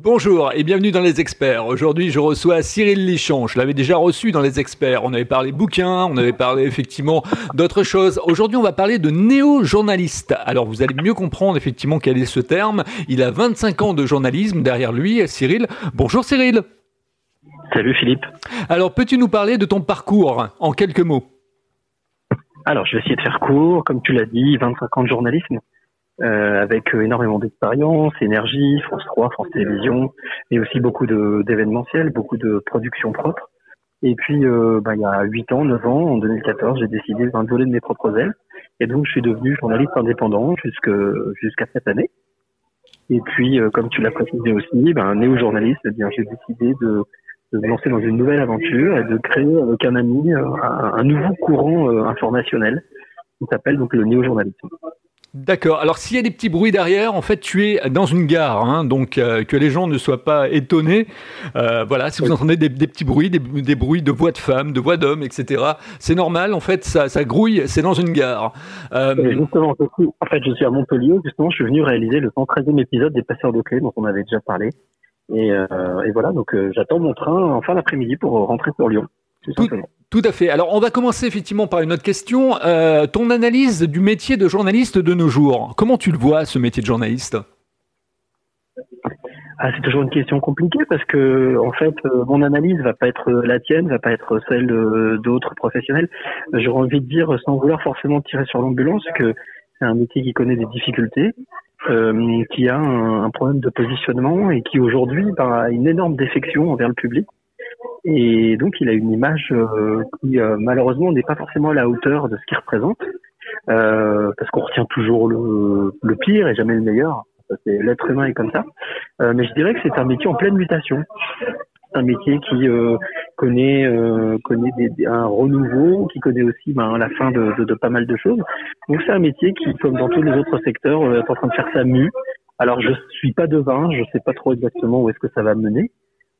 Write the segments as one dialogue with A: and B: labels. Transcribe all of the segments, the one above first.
A: Bonjour et bienvenue dans les experts. Aujourd'hui, je reçois Cyril Lichon. Je l'avais déjà reçu dans les experts. On avait parlé bouquins, on avait parlé effectivement d'autres choses. Aujourd'hui, on va parler de néo-journaliste. Alors, vous allez mieux comprendre effectivement quel est ce terme. Il a 25 ans de journalisme derrière lui, Cyril. Bonjour Cyril.
B: Salut Philippe.
A: Alors, peux-tu nous parler de ton parcours en quelques mots?
B: Alors, je vais essayer de faire court. Comme tu l'as dit, 25 ans de journalisme. Euh, avec euh, énormément d'expérience, énergie, France 3, France Télévisions, et aussi beaucoup d'événementiels, beaucoup de productions propres. Et puis, euh, bah, il y a 8 ans, 9 ans, en 2014, j'ai décidé de voler de mes propres ailes. Et donc, je suis devenu journaliste indépendant jusqu'à cette année. Et puis, euh, comme tu l'as précisé aussi, ben, néo-journaliste, eh bien, j'ai décidé de, de, me lancer dans une nouvelle aventure et de créer avec un ami un, un nouveau courant informationnel qui s'appelle donc le néo-journalisme.
A: D'accord. Alors s'il y a des petits bruits derrière, en fait, tu es dans une gare, hein, donc euh, que les gens ne soient pas étonnés. Euh, voilà, si vous entendez des, petits bruits, des, bruits de voix de femmes, de voix d'hommes, etc., c'est normal. En fait, ça, ça grouille. C'est dans une gare.
B: Euh... Justement, en fait, je suis à Montpellier. Justement, je suis venu réaliser le 113e épisode des Passeurs de clés, dont on avait déjà parlé. Et, euh, et voilà, donc j'attends mon train en fin d'après-midi pour rentrer sur Lyon.
A: Tout, tout, à fait. Alors, on va commencer effectivement par une autre question. Euh, ton analyse du métier de journaliste de nos jours, comment tu le vois, ce métier de journaliste?
B: Ah, c'est toujours une question compliquée parce que en fait euh, mon analyse va pas être la tienne, va pas être celle d'autres professionnels. J'aurais envie de dire sans vouloir forcément tirer sur l'ambulance que c'est un métier qui connaît des difficultés, euh, qui a un, un, problème de positionnement et qui aujourd'hui bah, a une énorme défection envers le public. Et donc, il a une image euh, qui, euh, malheureusement, n'est pas forcément à la hauteur de ce qu'il représente, euh, parce qu'on retient toujours le, le, pire et jamais le meilleur. L'être humain est comme ça. mais je dirais que c'est un métier en pleine mutation. Un métier qui connaît connaît des, un renouveau, qui connaît aussi ben, la fin de, de, de, pas mal de choses. Donc c'est un métier qui, comme dans tous les autres secteurs, est en train de faire sa mue. Alors je suis pas devin, je sais pas trop exactement où est-ce que ça va mener.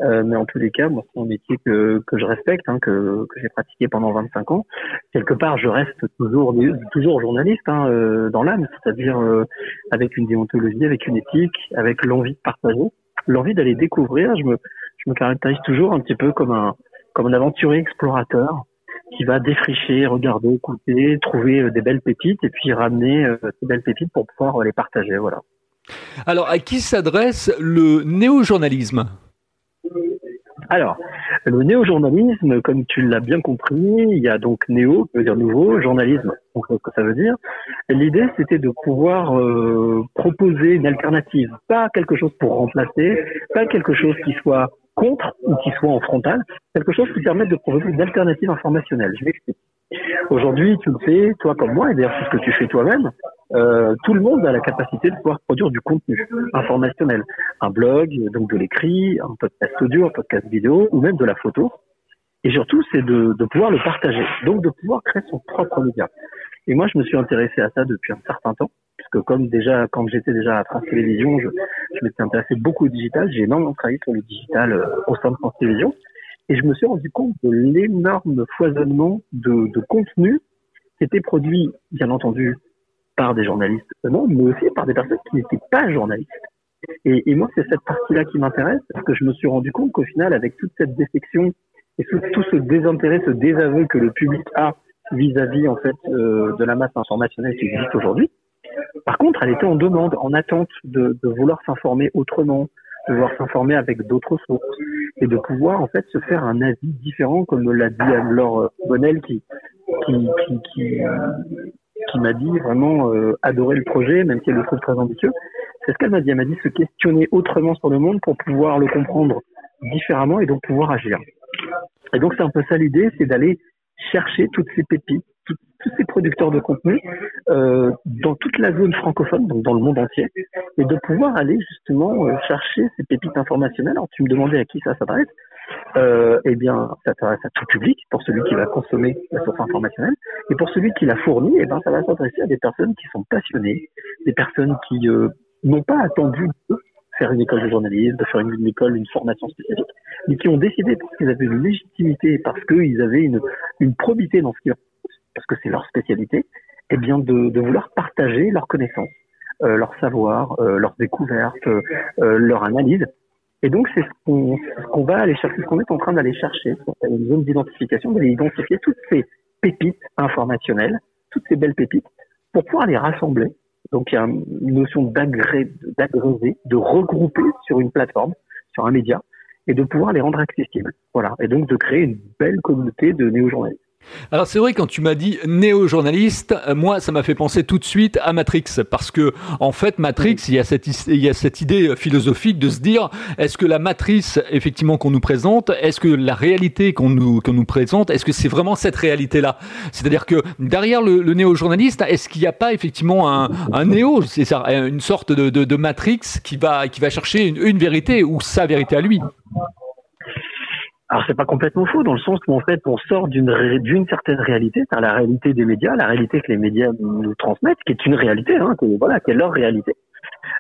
B: Euh, mais en tous les cas, moi, c'est un métier que, que je respecte, hein, que, que j'ai pratiqué pendant 25 ans. Quelque part, je reste toujours toujours journaliste hein, euh, dans l'âme, c'est-à-dire euh, avec une déontologie, avec une éthique, avec l'envie de partager, l'envie d'aller découvrir. Je me, je me caractérise toujours un petit peu comme un comme un aventurier explorateur qui va défricher, regarder, écouter, trouver des belles pépites et puis ramener ces belles pépites pour pouvoir les partager. Voilà.
A: Alors, à qui s'adresse le néo-journalisme?
B: Alors, le néo-journalisme, comme tu l'as bien compris, il y a donc néo, qui veut dire nouveau, journalisme, donc ce que ça veut dire. L'idée, c'était de pouvoir euh, proposer une alternative, pas quelque chose pour remplacer, pas quelque chose qui soit contre ou qui soit en frontal, quelque chose qui permette de proposer une alternative informationnelle. Je m'explique. Aujourd'hui, tu le fais, toi comme moi, et d'ailleurs c'est ce que tu fais toi-même, euh, tout le monde a la capacité de pouvoir produire du contenu informationnel. Un blog, donc de l'écrit, un podcast audio, un podcast vidéo, ou même de la photo. Et surtout, c'est de, de pouvoir le partager, donc de pouvoir créer son propre média. Et moi, je me suis intéressé à ça depuis un certain temps, puisque comme déjà, quand j'étais déjà à France Télévisions, je, je m'étais intéressé beaucoup au digital. J'ai énormément travaillé sur le digital euh, au sein de France Télévisions. Et je me suis rendu compte de l'énorme foisonnement de, de contenu qui était produit, bien entendu, par des journalistes non, mais aussi par des personnes qui n'étaient pas journalistes. Et, moi, c'est cette partie-là qui m'intéresse, parce que je me suis rendu compte qu'au final, avec toute cette défection et tout, ce désintérêt, ce désaveu que le public a vis-à-vis en fait euh, de la masse informationnelle qui existe aujourd'hui, par contre, elle était en demande, en attente de, vouloir s'informer autrement, de vouloir s'informer avec d'autres sources et de pouvoir en fait se faire un avis différent, comme l'a dit Anne-Laure Bonnel qui, qui m'a dit vraiment euh, adorer le projet, même si elle le trouve très ambitieux. C'est ce qu'elle m'a dit. Elle m'a dit se questionner autrement sur le monde pour pouvoir le comprendre différemment et donc pouvoir agir. Et donc c'est un peu ça l'idée, c'est d'aller chercher toutes ces pépites, tous ces producteurs de contenu euh, dans toute la zone francophone, donc dans le monde entier, et de pouvoir aller justement euh, chercher ces pépites informationnelles. Alors tu me demandais à qui ça s'adresse euh, eh bien, ça s'adresse à tout public, pour celui qui va consommer la source informationnelle, et pour celui qui la fournit, eh ben, ça va s'adresser à des personnes qui sont passionnées, des personnes qui euh, n'ont pas attendu de faire une école de journalisme, de faire une, école, une formation spécifique, mais qui ont décidé parce qu'ils avaient une légitimité, parce qu'ils avaient une, une probité dans ce qu'ils parce que c'est leur spécialité, eh bien, de, de vouloir partager leurs connaissances, euh, leur savoir, euh, leurs découvertes, euh, leur analyse, Et donc, c'est ce qu'on va aller chercher, ce qu'on est en train d'aller chercher, une zone d'identification, d'aller identifier toutes ces pépites informationnelles, toutes ces belles pépites, pour pouvoir les rassembler. Donc, il y a une notion d'agréger, de regrouper sur une plateforme, sur un média, et de pouvoir les rendre accessibles. Voilà. Et donc, de créer une belle communauté de néo-journalistes.
A: Alors c'est vrai quand tu m'as dit néo-journaliste, euh, moi ça m'a fait penser tout de suite à Matrix parce que en fait Matrix, il y a cette il y a cette idée philosophique de se dire est-ce que la matrice effectivement qu'on nous présente, est-ce que la réalité qu'on nous qu'on nous présente, est-ce que c'est vraiment cette réalité là C'est-à-dire que derrière le, néo-journaliste, est-ce qu'il n'y a pas effectivement un, un néo, c'est ça, une sorte de, de, de, Matrix qui va qui va chercher une, une vérité ou sa vérité à lui?
B: Alors c'est pas complètement faux dans le sens où fait on sort d'une d'une certaine réalité, c'est la réalité des médias, la réalité que les médias nous transmettent, qui est une réalité, hein, que, voilà, qui est leur réalité,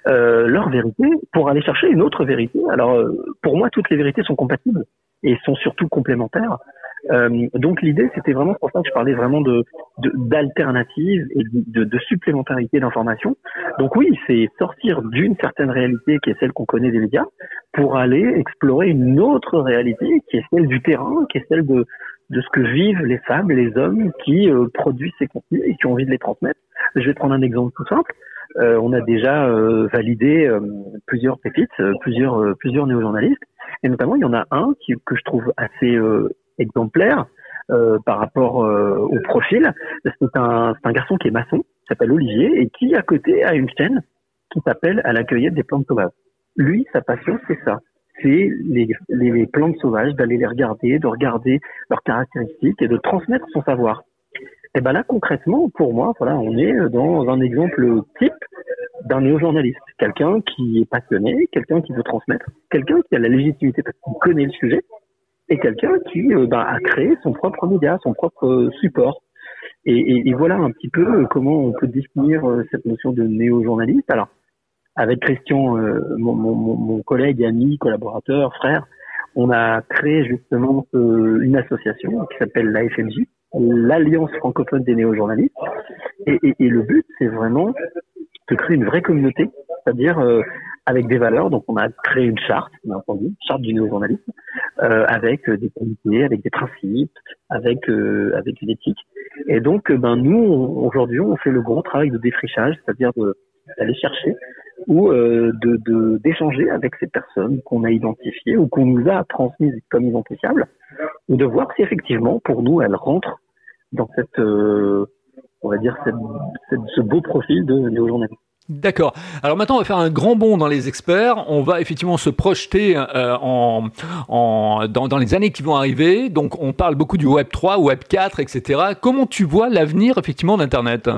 B: euh, leur vérité, pour aller chercher une autre vérité. Alors euh, pour moi toutes les vérités sont compatibles et sont surtout complémentaires. Euh, donc l'idée, c'était vraiment pour ça que je parlais vraiment de d'alternatives et de, de supplémentarité d'informations. Donc oui, c'est sortir d'une certaine réalité qui est celle qu'on connaît des médias pour aller explorer une autre réalité qui est celle du terrain, qui est celle de de ce que vivent les femmes, les hommes qui euh, produisent ces contenus et qui ont envie de les transmettre. Je vais prendre un exemple tout simple. Euh, on a déjà euh, validé euh, plusieurs pépites, plusieurs plusieurs néo-journalistes, et notamment il y en a un qui, que je trouve assez exemplaire euh, par rapport euh, au profil. C'est un, un garçon qui est maçon, s'appelle Olivier, et qui à côté a une chaîne qui s'appelle à la cueillette des plantes sauvages. Lui, sa passion, c'est ça. C'est les, les, plantes sauvages, d'aller les regarder, de regarder leurs caractéristiques et de transmettre son savoir. Et ben là, concrètement, pour moi, voilà, on est dans un exemple type d'un néo-journaliste. Quelqu'un qui est passionné, quelqu'un qui veut transmettre, quelqu'un qui a la légitimité parce qu'il connaît le sujet, et quelqu'un qui euh, bah, a créé son propre média, son propre euh, support. Et, et, et, voilà un petit peu euh, comment on peut définir cette notion de néo-journaliste. Alors, avec Christian, mon, mon, mon, collègue, ami, collaborateur, frère, on a créé justement une association qui s'appelle l'AFMJ, l'Alliance francophone des néo-journalistes. Et, et, le but, c'est vraiment de créer une vraie communauté, c'est-à-dire avec des valeurs. Donc, on a créé une charte, bien entendu, charte du néo-journalisme, euh, avec euh, des qualités, avec des principes, avec euh, avec une éthique. Et donc, ben nous, aujourd'hui, on fait le gros travail de défrichage, c'est-à-dire d'aller chercher ou de d'échanger avec ces personnes qu'on a identifiées ou qu'on nous a transmises comme identifiables, ou de voir si effectivement, pour nous, elles rentrent dans cette, on va dire, cette, ce beau profil de néo-journaliste.
A: D'accord. Alors maintenant, on va faire un grand bond dans les experts. On va effectivement se projeter euh, en, en, dans, dans, les années qui vont arriver. Donc, on parle beaucoup du Web 3, Web 4, etc. Comment tu vois l'avenir effectivement d'Internet?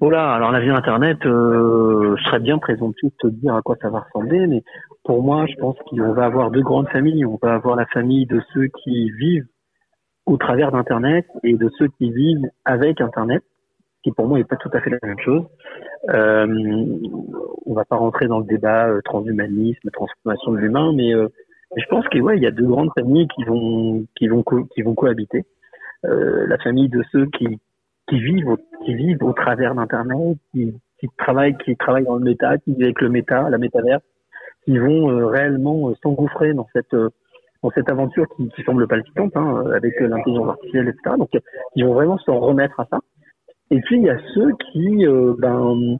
B: Oh là, alors l'avenir d'Internet, euh, je serais bien présomptueux de te dire à quoi ça va ressembler, mais pour moi, je pense qu'on va avoir deux grandes familles. On va avoir la famille de ceux qui vivent au travers d'Internet et de ceux qui vivent avec Internet qui pour moi n'est pas tout à fait la même chose. Euh, on va pas rentrer dans le débat euh, transhumanisme, transformation de l'humain, mais, euh, je pense qu'il ouais, il y a deux grandes familles qui vont qui vont qui vont cohabiter. Euh, la famille de ceux qui qui vivent qui vivent au travers d'internet, qui, qui travaillent qui travaillent dans le méta, qui vivent avec le méta, la métaverse, qui vont euh, réellement s'engouffrer dans cette dans cette aventure qui, qui semble palpitante hein, avec l'intelligence artificielle, etc. Donc, ils vont vraiment s'en remettre à ça. Et puis il y a ceux qui euh, ben,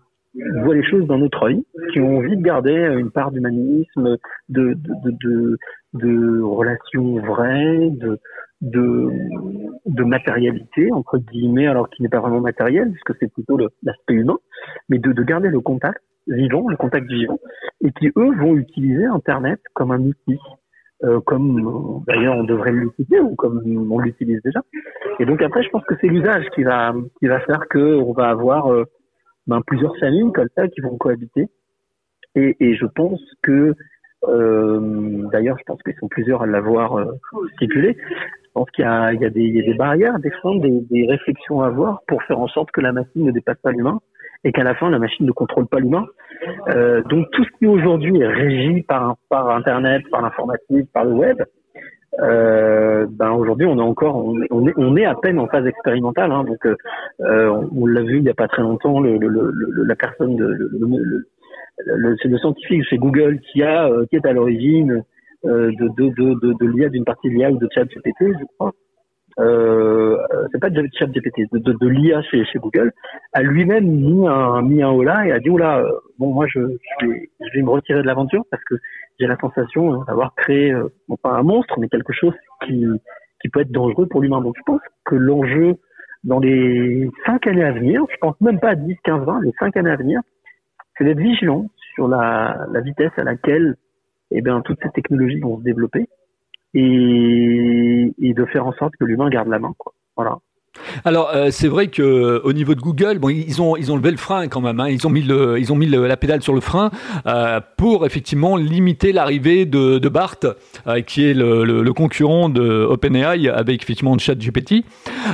B: voient les choses d'un autre œil, qui ont envie de garder une part d'humanisme, de, de, de, de, relations vraies, de, de, de matérialité, entre guillemets, alors qui n'est pas vraiment matériel, puisque c'est plutôt l'aspect humain, mais de, de garder le contact vivant, le contact vivant, et qui, eux, vont utiliser Internet comme un outil, euh, comme d'ailleurs on devrait l'utiliser ou comme on l'utilise déjà. Et donc après, je pense que c'est l'usage qui va qui va faire que on va avoir euh, ben, plusieurs familles comme ça qui vont cohabiter. Et, et je pense que euh, d'ailleurs, je pense qu'ils sont plusieurs à l'avoir euh, stipulé. Je pense qu'il y a, il y, a des, il y a des barrières, des freins, des, des réflexions à avoir pour faire en sorte que la machine ne dépasse pas l'humain et qu'à la fin la machine ne contrôle pas l'humain. Euh, donc tout ce qui aujourd'hui est régi par, par Internet, par l'informatique, par le web, euh, ben aujourd'hui on est encore on est, on est, à peine en phase expérimentale. Hein, donc euh, on, l'a vu il n'y a pas très longtemps, le, le, le, la personne de le, le, c'est le scientifique chez Google qui a qui est à l'origine de, de, de, de, l'IA d'une partie de l'IA ou de ChatGPT, je crois. Euh, c'est pas de ChatGPT, de, de, de l'IA chez, chez Google, a lui-même mis un mis un holà et a dit oula, bon moi je, je, vais, je vais me retirer de l'aventure parce que j'ai la sensation hein, d'avoir créé non pas un monstre mais quelque chose qui qui peut être dangereux pour l'humain. Donc je pense que l'enjeu dans les cinq années à venir, je pense même pas à 10, 15, 20, les cinq années à venir, c'est d'être vigilant sur la, la, vitesse à laquelle eh bien, toutes ces technologies vont se développer et, et de faire en sorte que l'humain garde la main. Quoi. Voilà.
A: Alors euh, c'est vrai que au niveau de Google, bon ils ont ils ont levé le frein quand même. Hein. Ils ont mis le ils ont mis la pédale sur le frein euh, pour effectivement limiter l'arrivée de, de Bart, euh, qui est le, le, le, concurrent de OpenAI avec effectivement ChatGPT.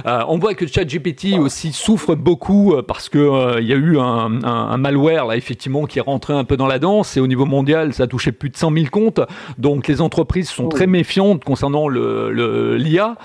A: Euh, on voit que ChatGPT aussi souffre beaucoup parce que il y a eu un, un, un, malware là effectivement qui est rentré un peu dans la danse et au niveau mondial ça a touché plus de 100 000 comptes. Donc les entreprises sont très méfiantes concernant le l'IA.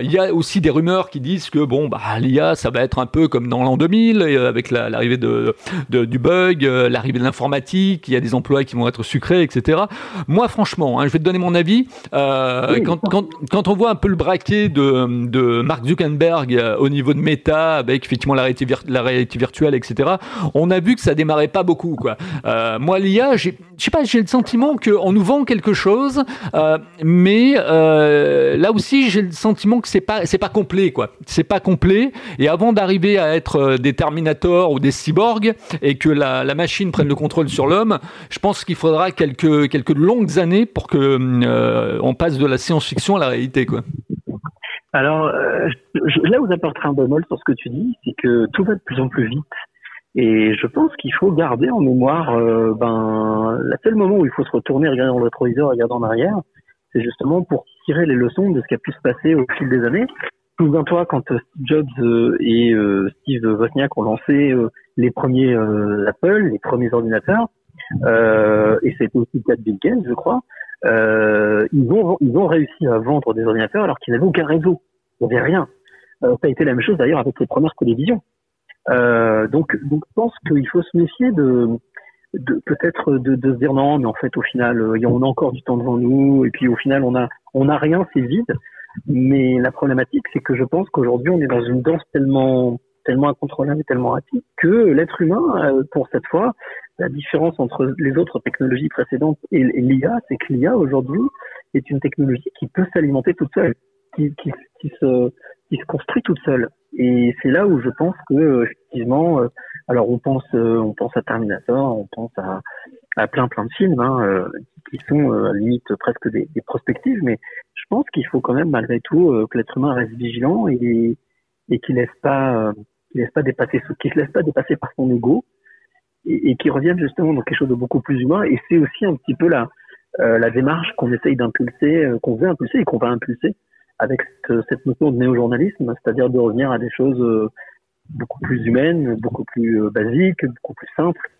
A: il y a aussi des rumeurs qui disent que bon, bah, l'IA, ça va être un peu comme dans l'an 2000, euh, avec l'arrivée de, du bug, euh, l'arrivée de l'informatique, il y a des emplois qui vont être sucrés, etc. Moi, franchement, hein, je vais te donner mon avis. Euh, quand, quand, quand, on voit un peu le braquet de, de Mark Zuckerberg au niveau de Meta, avec effectivement la réalité, la réalité virtuelle, etc., on a vu que ça démarrait pas beaucoup. Quoi. moi, l'IA, je sais pas, j'ai le sentiment qu'on nous vend quelque chose, mais là aussi, j'ai le sentiment que c'est pas, c'est pas complet, quoi c'est pas complet. Et avant d'arriver à être euh, des Terminators ou des cyborgs et que la, machine prenne le contrôle sur l'homme, je pense qu'il faudra quelques, quelques longues années pour que euh, on passe de la science-fiction à la réalité.
B: Alors, euh, là où j'apporterai un bémol sur ce que tu dis, c'est que tout va de plus en plus vite. Et je pense qu'il faut garder en mémoire, ben, le seul moment où il faut se retourner, regarder dans le rétroviseur, regarder en arrière, c'est justement pour tirer les leçons de ce qui a pu se passer au fil des années Souviens-toi quand euh, Jobs euh, et euh, Steve Wozniak ont lancé les premiers Apple, les premiers ordinateurs, et c'était aussi le cas de Bill Gates, je crois. ils ont ils ont réussi à vendre des ordinateurs alors qu'ils n'avaient aucun réseau, il n'y avait rien. ça a été la même chose d'ailleurs avec les premières télévisions. donc donc je pense qu'il faut se méfier de de peut-être de, de, se dire non mais en fait au final on a encore du temps devant nous et puis au final on a on a rien c'est vide mais la problématique, c'est que je pense qu'aujourd'hui, on est dans une danse tellement tellement incontrôlable et tellement rapide que l'être humain, euh, pour cette fois, la différence entre les autres technologies précédentes et, l'IA, c'est que l'IA aujourd'hui est une technologie qui peut s'alimenter toute seule, qui, se, qui se construit toute seule. Et c'est là où je pense que euh, alors on pense, euh, on pense à Terminator, on pense à, plein plein de films hein, qui sont à la limite presque des, prospectives, mais je pense qu'il faut quand même malgré tout euh, que l'être humain reste vigilant et, et qu'il laisse pas euh, qu'il laisse pas dépasser qu'il se laisse pas dépasser par son ego et, et qu'il revienne justement dans quelque chose de beaucoup plus humain. Et c'est aussi un petit peu la euh, la démarche qu'on essaye d'impulser qu'on veut impulser et qu'on va impulser avec cette notion de néo-journalisme c'est-à-dire de revenir à des choses beaucoup plus humaines beaucoup plus basiques beaucoup plus simples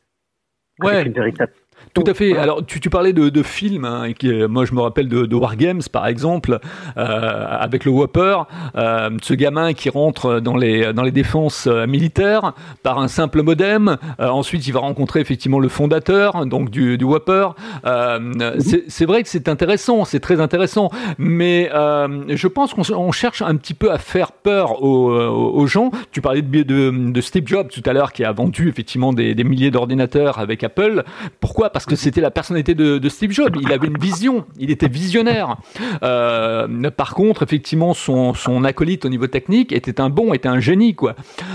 A: ouais. une véritable tout à fait. Alors, tu, tu parlais de, de films. Hein, qui, moi, je me rappelle de, de Wargames, par exemple, euh, avec le Whopper, euh, ce gamin qui rentre dans les dans les défenses euh, militaires par un simple modem. Euh, ensuite, il va rencontrer effectivement le fondateur, donc du, du Whopper. Euh, c'est vrai que c'est intéressant, c'est très intéressant. Mais je pense qu'on cherche un petit peu à faire peur aux, aux gens. Tu parlais de, de, de Steve Jobs tout à l'heure, qui a vendu effectivement des, des milliers d'ordinateurs avec Apple. Pourquoi parce que c'était la personnalité de, de, Steve Jobs. Il avait une vision, il était visionnaire. Euh, par contre, effectivement, son, son, acolyte au niveau technique était un bon, était un génie, quoi.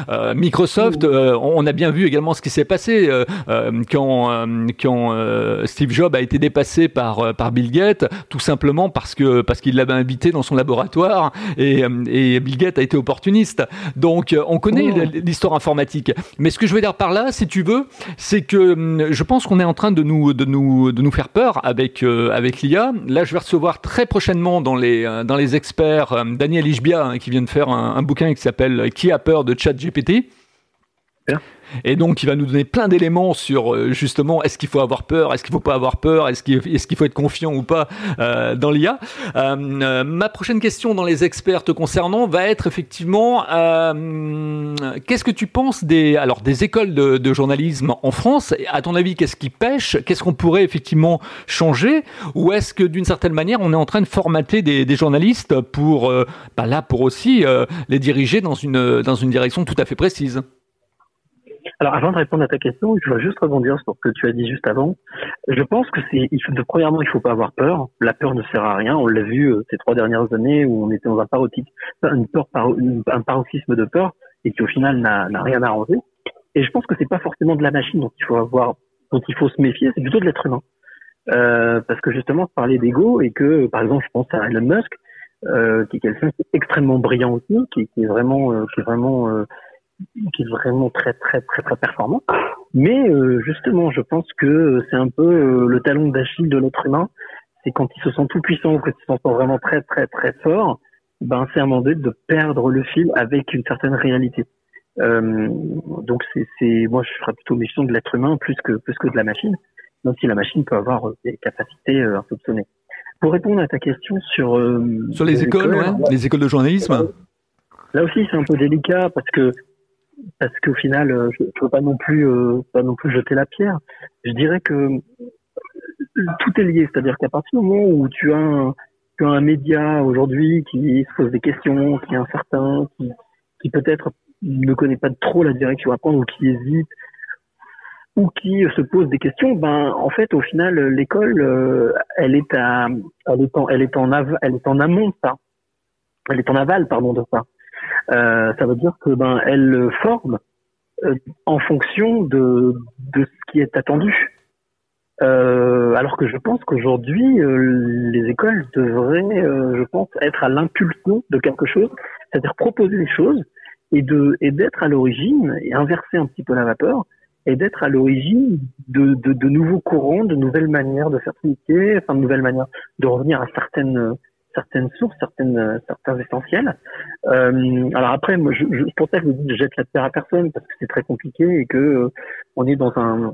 A: Euh, Microsoft, euh, on a bien vu également ce qui s'est passé quand, quand Steve Jobs a été dépassé par, par Bill Gates, tout simplement parce que parce qu'il l'avait invité dans son laboratoire et, et Bill Gates a été opportuniste. Donc, on connaît oh. l'histoire informatique. Mais ce que je veux dire par là, si tu veux, c'est que hum, je pense qu'on est en train de nous, de nous, de nous faire peur avec, euh, avec l'IA. Là, je vais recevoir très prochainement dans les, euh, dans les experts euh, Daniel Ishbia hein, qui vient de faire un, un bouquin qui s'appelle Qui a peur de ChatGPT Et donc, il va nous donner plein d'éléments sur euh, justement est-ce qu'il faut avoir peur, est-ce qu'il faut pas avoir peur, est-ce qu'il faut être confiant ou pas euh, dans l'IA. Euh, ma prochaine question dans les experts te concernant va être effectivement qu'est-ce que tu penses des alors des écoles de, de, journalisme en France? À ton avis, qu'est-ce qui pêche? Qu'est-ce qu'on pourrait effectivement changer? Ou est-ce que d'une certaine manière, on est en train de formater des, des journalistes pour bah là pour aussi les diriger dans une dans une direction tout à fait précise?
B: Alors, avant de répondre à ta question, je voudrais juste rebondir sur ce que tu as dit juste avant. Je pense que c'est, premièrement, il faut pas avoir peur. La peur ne sert à rien. On l'a vu euh, ces trois dernières années où on était dans un paroxysme de peur et qui au final n'a, rien arrangé. Et je pense que c'est pas forcément de la machine dont il faut avoir, dont il faut se méfier, c'est plutôt de l'être humain. Euh, parce que justement, parler d'ego et que, par exemple, je pense à Elon Musk, euh, qui est quelqu'un qui est extrêmement brillant aussi, qui, qui est vraiment, euh, qui est vraiment euh, qui est vraiment très très très très performant. Mais euh, justement, je pense que c'est un peu euh, le talon d'Achille de l'être humain. C'est quand il se sent tout puissant ou quand il se sent vraiment très très très fort, ben c'est un moment donné de perdre le fil avec une certaine réalité. Euh, donc c'est, moi je ferais plutôt mission de l'être humain plus que plus que de la machine, même si la machine peut avoir euh, des capacités euh, insoupçonnées. Pour répondre à ta question sur
A: sur les, écoles, ouais, les écoles de journalisme.
B: Là aussi c'est un peu délicat parce que parce qu'au final, euh, je ne veux pas non plus euh, pas non plus jeter la pierre. Je dirais que euh, tout est lié, c'est-à-dire qu'à partir du moment où tu as un, tu as un média aujourd'hui qui se pose des questions, qui est incertain, qui, qui peut-être ne connaît pas trop la direction à prendre ou qui hésite ou qui se pose des questions, ben en fait au final l'école elle est à elle est en elle est en elle est en amont de ça, elle est en aval pardon de ça. Euh, ça veut dire que ben elle forme euh, en fonction de, de ce qui est attendu. Euh, alors que je pense qu'aujourd'hui, les écoles devraient, je pense, être à l'impulsion de quelque chose, c'est-à-dire proposer des choses et de et d'être à l'origine et inverser un petit peu la vapeur et d'être à l'origine de, de, de, nouveaux courants, de nouvelles manières de faire enfin de nouvelles manières de revenir à certaines certaines sources, certaines, euh, certains essentiels. Euh, alors après, je, pour ça, je, je jette la terre à personne parce que c'est très compliqué et que euh, on est dans un,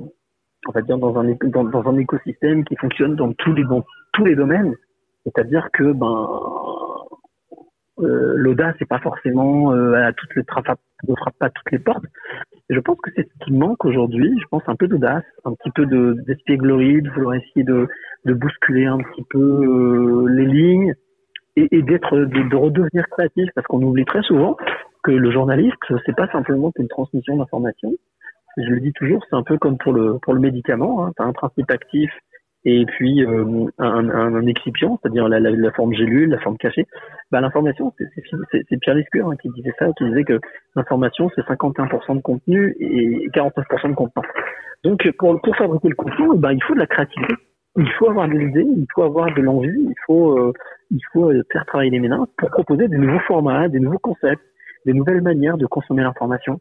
B: on va dire dans un dans, un écosystème qui fonctionne dans tous les dans tous les domaines. C'est-à-dire que ben l'audace c'est pas forcément à toutes les ne frappe pas toutes les portes. Et je pense que c'est ce qui manque aujourd'hui. Je pense un peu d'audace, un petit peu de d'espièglerie, de vouloir essayer de, de bousculer un petit peu les lignes, et, d'être de, redevenir créatif parce qu'on oublie très souvent que le journaliste c'est pas simplement qu'une transmission d'informations je le dis toujours c'est un peu comme pour le pour le médicament hein. tu as un principe actif et puis euh, un, un, un, excipient, c'est-à-dire la, la, la, forme gélule, la forme cachée. Bah, l'information, c'est Pierre Lescure hein, qui disait ça, qui disait que l'information, c'est 51% de contenu et 49% de contenant. Donc, pour, pour fabriquer le contenu, bah, il faut de la créativité, il faut avoir de l'idée, il faut avoir de l'envie, il faut euh, il faut euh, faire travailler les ménages pour proposer des nouveaux formats, des nouveaux concepts, des nouvelles manières de consommer l'information.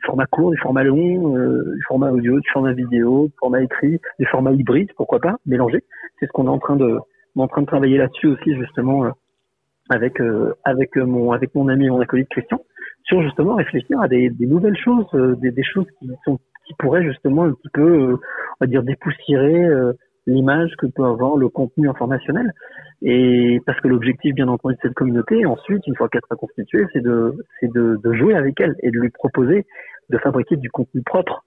B: Du format court, du format long, euh, du format audio, du format vidéo, du format écrit, des formats hybrides, pourquoi pas, mélanger. C'est ce qu'on est en train de, en train de travailler là-dessus aussi justement euh, avec avec mon avec mon ami mon acolyte Christian sur justement réfléchir à des, des nouvelles choses, des, des, choses qui sont qui pourraient justement un petit peu, on va dire, dépoussiérer l'image que peut avoir le contenu informationnel. Et parce que l'objectif, bien entendu, de cette communauté, ensuite, une fois qu'elle sera constituée, c'est de, c'est de, de, jouer avec elle et de lui proposer de fabriquer du contenu propre,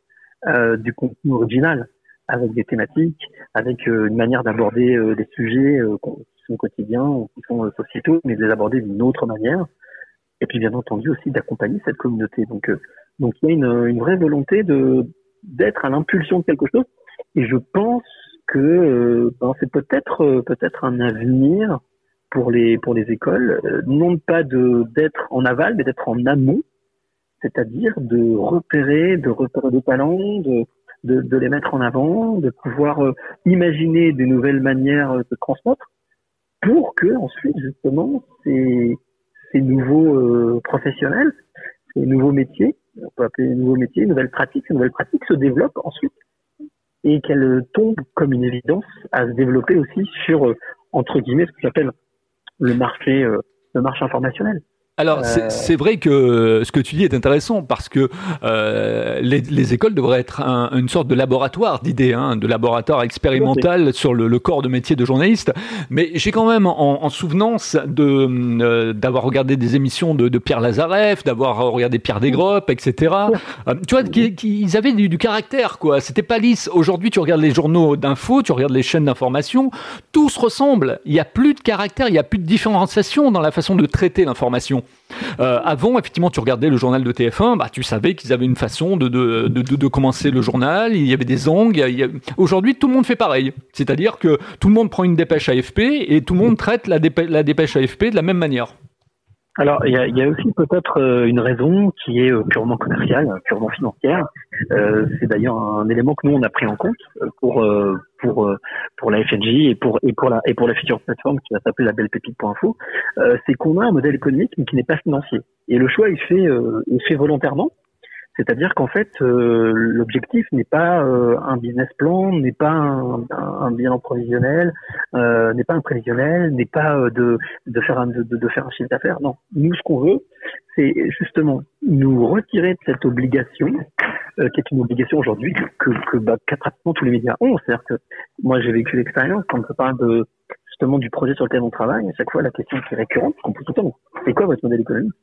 B: euh, du contenu original, avec des thématiques, avec euh, une manière d'aborder euh, des sujets euh, qui sont quotidiens ou qui sont sociétaux, mais de les aborder d'une autre manière. Et puis, bien entendu, aussi d'accompagner cette communauté. Donc, donc il y a une, une vraie volonté de d'être à l'impulsion de quelque chose. Et je pense que euh, ben, c'est peut-être euh, peut-être un avenir pour les pour les écoles, euh, non pas de d'être en aval, mais d'être en amont, c'est-à-dire de repérer, de repérer des talents, de, de, de les mettre en avant, de pouvoir imaginer de nouvelles manières de transmettre, pour que ensuite justement ces ces nouveaux professionnels, ces nouveaux métiers, on peut appeler les nouveaux métiers, nouvelles pratiques, ces nouvelles pratiques se développent ensuite et qu'elle tombe comme une évidence à se développer aussi sur, euh, entre guillemets, ce que j'appelle le marché, euh, le marché informationnel.
A: Alors, c'est vrai que ce que tu dis est intéressant parce que euh, les, les, écoles devraient être un, une sorte de laboratoire d'idées, hein, de laboratoire expérimental sur le, le, corps de métier de journaliste. Mais j'ai quand même en, en souvenance de euh, d'avoir regardé des émissions de, de Pierre Lazareff, d'avoir regardé Pierre Desgroppes, etc. Euh, tu vois, qu'ils avaient du, du, caractère, quoi. C'était pas lisse. Aujourd'hui, tu regardes les journaux d'info, tu regardes les chaînes d'information, tout se ressemble. Il y a plus de caractère, il y a plus de différenciation dans la façon de traiter l'information. Euh, avant, effectivement, tu regardais le journal de TF1, bah, tu savais qu'ils avaient une façon de, de, commencer le journal, il y avait des angles. Aujourd'hui, tout le monde fait pareil. C'est-à-dire que tout le monde prend une dépêche AFP et tout le monde traite la dépêche AFP de la même manière.
B: Alors, il y a, y a, aussi peut-être euh, une raison qui est euh, purement commerciale, purement financière. Euh, c'est d'ailleurs un élément que nous on a pris en compte pour pour pour la FNJ et pour et pour la et pour la future plateforme qui va s'appeler la belle pépite.info. Euh, c'est qu'on a un modèle économique mais qui n'est pas financier. Et le choix il fait il fait volontairement c'est-à-dire qu'en fait, euh, l'objectif n'est pas euh, un business plan, n'est pas un, bilan provisionnel, euh, n'est pas un prévisionnel, n'est pas de, faire un, de, faire un chiffre d'affaires. Non, nous, ce qu'on veut, c'est justement nous retirer de cette obligation, qui est une obligation aujourd'hui que, que bah, pratiquement tous les médias ont. C'est-à-dire que moi, j'ai vécu l'expérience quand on parle de justement du projet sur lequel on travaille. À chaque fois, la question qui est récurrente, qu'on pose tout le temps, c'est quoi votre modèle économique?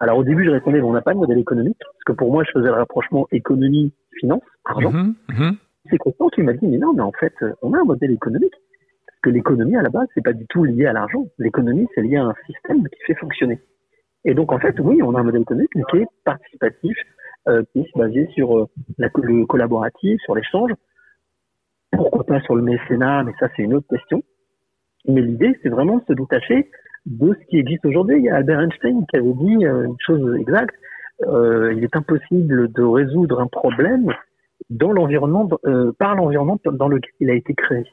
B: Alors au début, je répondais, on n'a pas de modèle économique, parce que pour moi, je faisais le rapprochement économie-finance, argent. Mhm, mhm. C'est Constant qui m'a dit, mais non, mais en fait, on a un modèle économique. Parce que l'économie, à la base, c'est pas du tout lié à l'argent. L'économie, c'est lié à un système qui fait fonctionner. Et donc, en fait, oui, on a un modèle économique, mais qui est participatif, euh, qui est basé sur euh, la, le collaboratif, sur l'échange. Pourquoi pas sur le mécénat, mais ça, c'est une autre question. Mais l'idée, c'est vraiment de se détacher de ce qui existe aujourd'hui. Il y a Albert Einstein qui avait dit euh, une chose exacte. Euh, il est impossible de résoudre un problème dans l'environnement, euh, par l'environnement dans lequel il a été créé.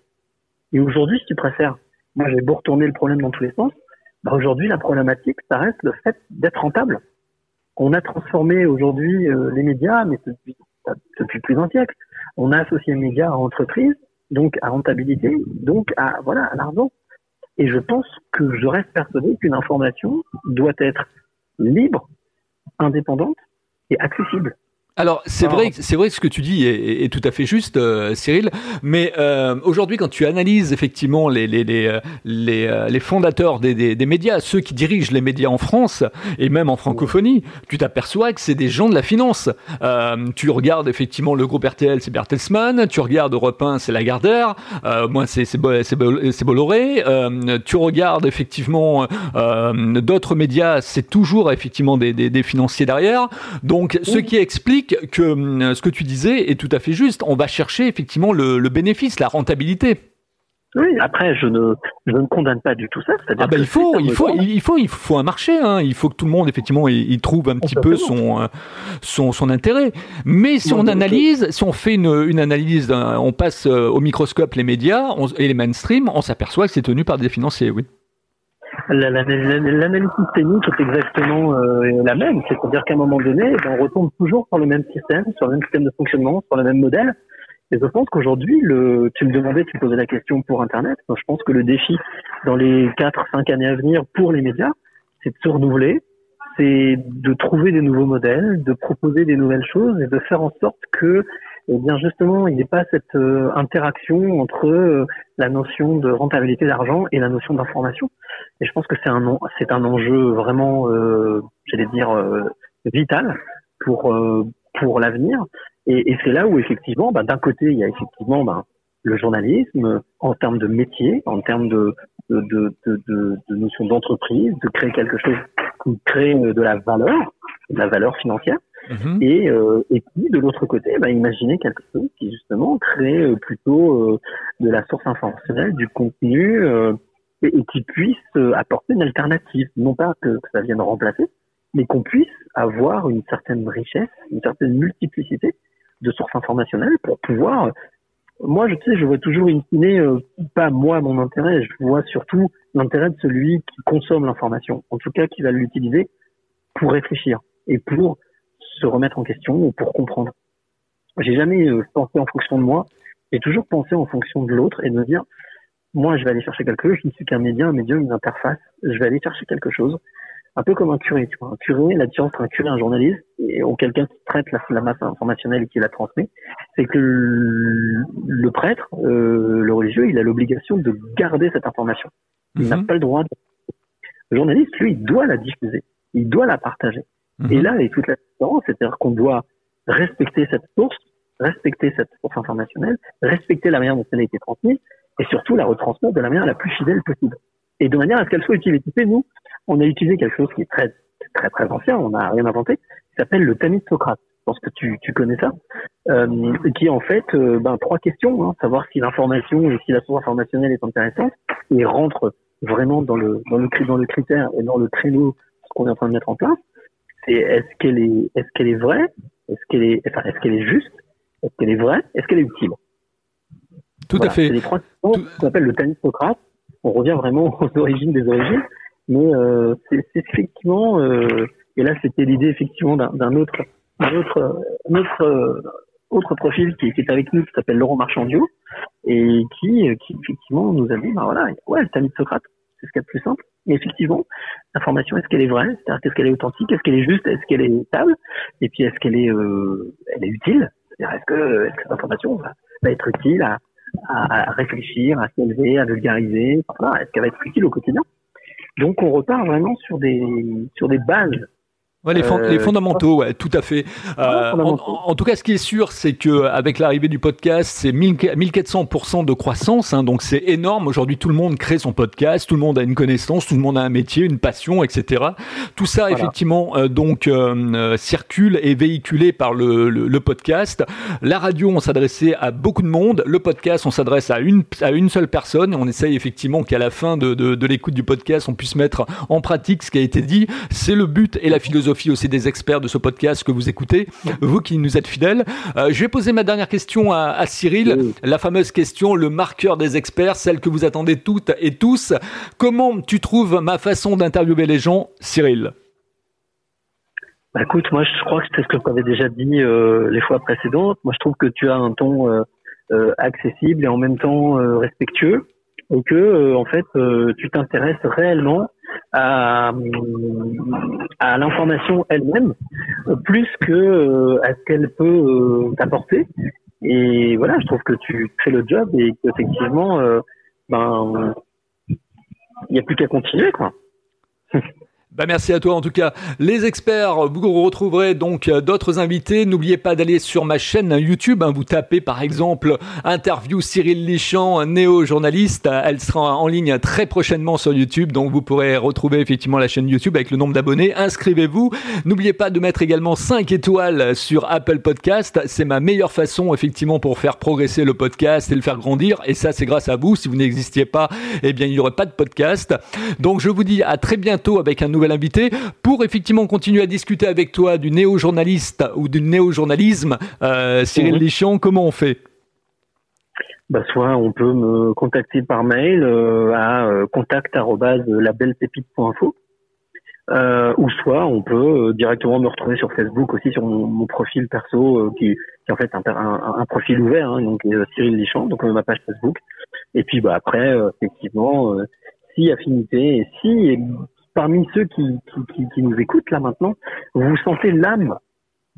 B: Et aujourd'hui, si tu préfères, moi j'ai beau retourner le problème dans tous les sens, bah aujourd'hui la problématique, ça reste le fait d'être rentable. On a transformé aujourd'hui euh, les médias, mais depuis, plus d'un siècle. On a associé les médias à entreprise, donc à rentabilité, donc à voilà à l'argent. Et je pense que je reste persuadé qu'une information doit être libre, indépendante et accessible.
A: Alors c'est vrai, c'est vrai ce que tu dis est, est tout à fait juste, euh, Cyril. Mais euh, aujourd'hui, quand tu analyses effectivement les les les euh, les, les fondateurs des, des, des, médias, ceux qui dirigent les médias en France et même en francophonie, tu t'aperçois que c'est des gens de la finance. Euh, tu regardes effectivement le groupe RTL, c'est Bertelsmann. Tu regardes Europe 1, c'est Lagardère. moi, c'est c'est Bolloré. tu regardes effectivement d'autres médias, c'est toujours effectivement des, des, des financiers derrière. Donc, ce qui explique que hum, ce que tu disais est tout à fait juste. On va chercher effectivement le, le bénéfice, la rentabilité.
B: Oui, après, je ne, je ne condamne pas du tout ça.
A: Ah ben il faut, il faut, il faut, il faut un marché. Hein. Il faut que tout le monde, effectivement, il, trouve un petit peu son, euh, son, son intérêt. Mais si on analyse, si on fait une, une analyse, on passe euh, au microscope les médias et les mainstream, on s'aperçoit que c'est tenu par des financiers, oui.
B: L'analyse systémique est exactement euh, la même, c'est-à-dire qu'à un moment donné, ben, on retombe toujours sur le même système, sur le même système de fonctionnement, sur le même modèle. Et je pense qu'aujourd'hui, le, tu me demandais, tu me posais la question pour Internet. je pense que le défi dans les 4-5 années à venir pour les médias, c'est de se renouveler, c'est de trouver des nouveaux modèles, de proposer des nouvelles choses et de faire en sorte que eh bien justement, il n'y a pas cette euh, interaction entre euh, la notion de rentabilité d'argent et la notion d'information. Et je pense que c'est un c'est un enjeu vraiment, euh, j'allais dire vital pour pour l'avenir. Et, c'est là où effectivement, bah, d'un côté, il y a effectivement bah, le journalisme en termes de métier, en termes de notion d'entreprise, de créer quelque chose qui crée de la valeur, de la valeur financière. Mhm. Et, euh, et puis de l'autre côté, bah, imaginer quelque chose qui justement crée euh, plutôt euh, de la source informationnelle, du contenu et, qui puisse apporter une alternative. Non pas que, ça vienne remplacer, mais qu'on puisse avoir une certaine richesse, une certaine multiplicité de sources informationnelles pour pouvoir. Moi, je sais, je vois toujours in fine, pas moi mon intérêt, je vois surtout l'intérêt de celui qui consomme l'information, en tout cas qui va l'utiliser pour réfléchir et pour se remettre en question ou pour comprendre. J'ai jamais euh, pensé en fonction de moi, j'ai toujours pensé en fonction de l'autre et de me dire, moi, je vais aller chercher quelque chose, je ne suis qu'un média, un médium, une interface, je vais aller chercher quelque chose. un peu comme un curé. Tu vois. Un curé, la différence entre un curé et un journaliste, et, ou quelqu'un qui traite la, masse informationnelle et qui la transmet, c'est que le, prêtre, euh, le religieux, il a l'obligation de garder cette information. Il n'a mhm. pas le droit. De... Le journaliste, lui, il doit la diffuser, il doit la partager. Et mhm. là, il y a toute la différence, c'est-à-dire qu'on doit respecter cette source, respecter cette source informationnelle, respecter la manière dont elle a été transmise, et surtout la retransmettre de la manière la plus fidèle possible. Et de manière à ce qu'elle soit utilisée. Nous, on a utilisé quelque chose qui est très, très, très ancien, on n'a rien inventé, qui s'appelle le tamis de Socrate. Je pense que tu, tu connais ça, euh, qui est en fait euh, ben, trois questions, hein, savoir si l'information et si la source informationnelle est intéressante et rentre vraiment dans le dans le dans le critère et dans le créneau qu'on est en train de mettre en place. C'est est-ce qu'elle est est-ce qu'elle est vraie, est-ce qu'elle est enfin est-ce qu'elle est juste, est-ce qu'elle est vraie, est-ce qu'elle est utile.
A: Tout à fait.
B: C'est les trois questions qu'on appelle le de Socrate. On revient vraiment aux origines des origines mais euh, c'est effectivement, euh, et là c'était l'idée effectivement d'un autre, autre, autre, euh, autre profil qui, qui, est avec nous, qui s'appelle Laurent Marchandio, et qui, qui effectivement nous a dit, bah voilà, ouais, le de Socrate, c'est ce qu'il y a de plus simple. Et effectivement, l'information, est-ce qu'elle est vraie? C'est-à-dire, est-ce qu'elle est authentique? Est-ce qu'elle est juste? Est-ce qu'elle est stable? Et puis, est-ce qu'elle est, euh, elle est utile? C'est-à-dire, est-ce que, est-ce que cette va, être utile à, à, à réfléchir, à s'élever, à vulgariser? Est-ce qu'elle va être utile au quotidien? Donc on repart vraiment sur des sur des bases
A: Ouais, les, euh, fondamentaux, ouais, tout à fait. Euh, en, tout cas, ce qui est sûr, c'est que avec l'arrivée du podcast, c'est 1400% de croissance, hein, donc c'est énorme. Aujourd'hui, tout le monde crée son podcast, tout le monde a une connaissance, tout le monde a un métier, une passion, etc. Tout ça, effectivement, euh, donc euh, circule et véhiculé par le, le, le podcast. La radio, on s'adressait à beaucoup de monde. Le podcast, on s'adresse à une à une seule personne. On essaye effectivement qu'à la fin de, de, de l'écoute du podcast, on puisse mettre en pratique ce qui a été dit. C'est le but et la philosophie aussi des experts de ce podcast que vous écoutez, vous qui nous êtes fidèles. Euh, je vais poser ma dernière question à, Cyril, la fameuse question, le marqueur des experts, celle que vous attendez toutes et tous. Comment tu trouves ma façon d'interviewer les gens, Cyril?
B: Bah écoute, moi je crois que c'est ce que tu avais déjà dit euh, les fois précédentes. Moi je trouve que tu as un ton euh, accessible et en même temps respectueux et que en fait tu t'intéresses réellement à, l'information elle-même plus que euh, à ce qu'elle peut euh, t'apporter. Et voilà, je trouve que tu fais le job et qu'effectivement, euh, ben, il n'y a plus qu'à continuer, quoi.
A: Bah merci à toi en tout cas. Les experts, vous retrouverez donc euh, d'autres invités. N'oubliez pas d'aller sur ma chaîne YouTube. Hein. vous tapez par exemple interview Cyril Lichamp, néo-journaliste. Elle sera en ligne très prochainement sur YouTube. Donc vous pourrez retrouver effectivement la chaîne YouTube avec le nombre d'abonnés. Inscrivez-vous. N'oubliez pas de mettre également 5 étoiles sur Apple Podcast. C'est ma meilleure façon effectivement pour faire progresser le podcast et le faire grandir. Et ça c'est grâce à vous. Si vous n'existiez pas, eh bien il n'y aurait pas de podcast. Donc je vous dis à très bientôt avec un nouveau invité pour effectivement continuer à discuter avec toi du néo-journaliste ou du néo-journalisme. Euh, Cyril mmh. comment on fait?
B: Bah, soit on peut me contacter par mail euh, à euh, contact@labellepépite.info euh, ou soit on peut euh, directement me retrouver sur Facebook aussi sur mon, profil perso qui, qui, en fait un, un, profil ouvert hein, donc Cyril Lichon donc ma page Facebook et puis bah après effectivement si affinité et si parmi ceux qui, nous écoutent là maintenant, vous sentez l'âme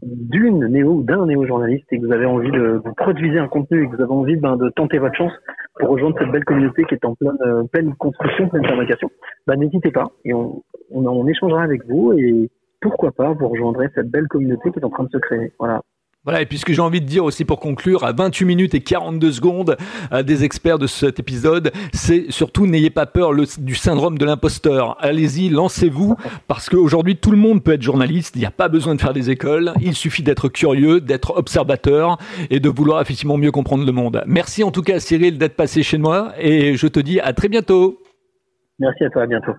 B: d'une néo d'un néo-journaliste et que vous avez envie de, de produire un contenu et que vous avez envie ben, de tenter votre chance pour rejoindre cette belle communauté qui est en pleine, euh, pleine construction, pleine fabrication, ben, n'hésitez pas et on, on, on échangera avec vous et pourquoi pas vous rejoindrez cette belle communauté qui est en train de se créer. Voilà.
A: Voilà, et puis ce que j'ai envie de dire aussi pour conclure, à 28 minutes et 42 secondes euh, des experts de cet épisode, c'est surtout n'ayez pas peur du syndrome de l'imposteur. Allez-y, lancez-vous, parce qu'aujourd'hui tout le monde peut être journaliste, il n'y a pas besoin de faire des écoles, il suffit d'être curieux, d'être observateur et de vouloir effectivement mieux comprendre le monde. Merci en tout cas Cyril d'être passé chez moi et je te dis à très bientôt.
B: Merci à toi, à bientôt.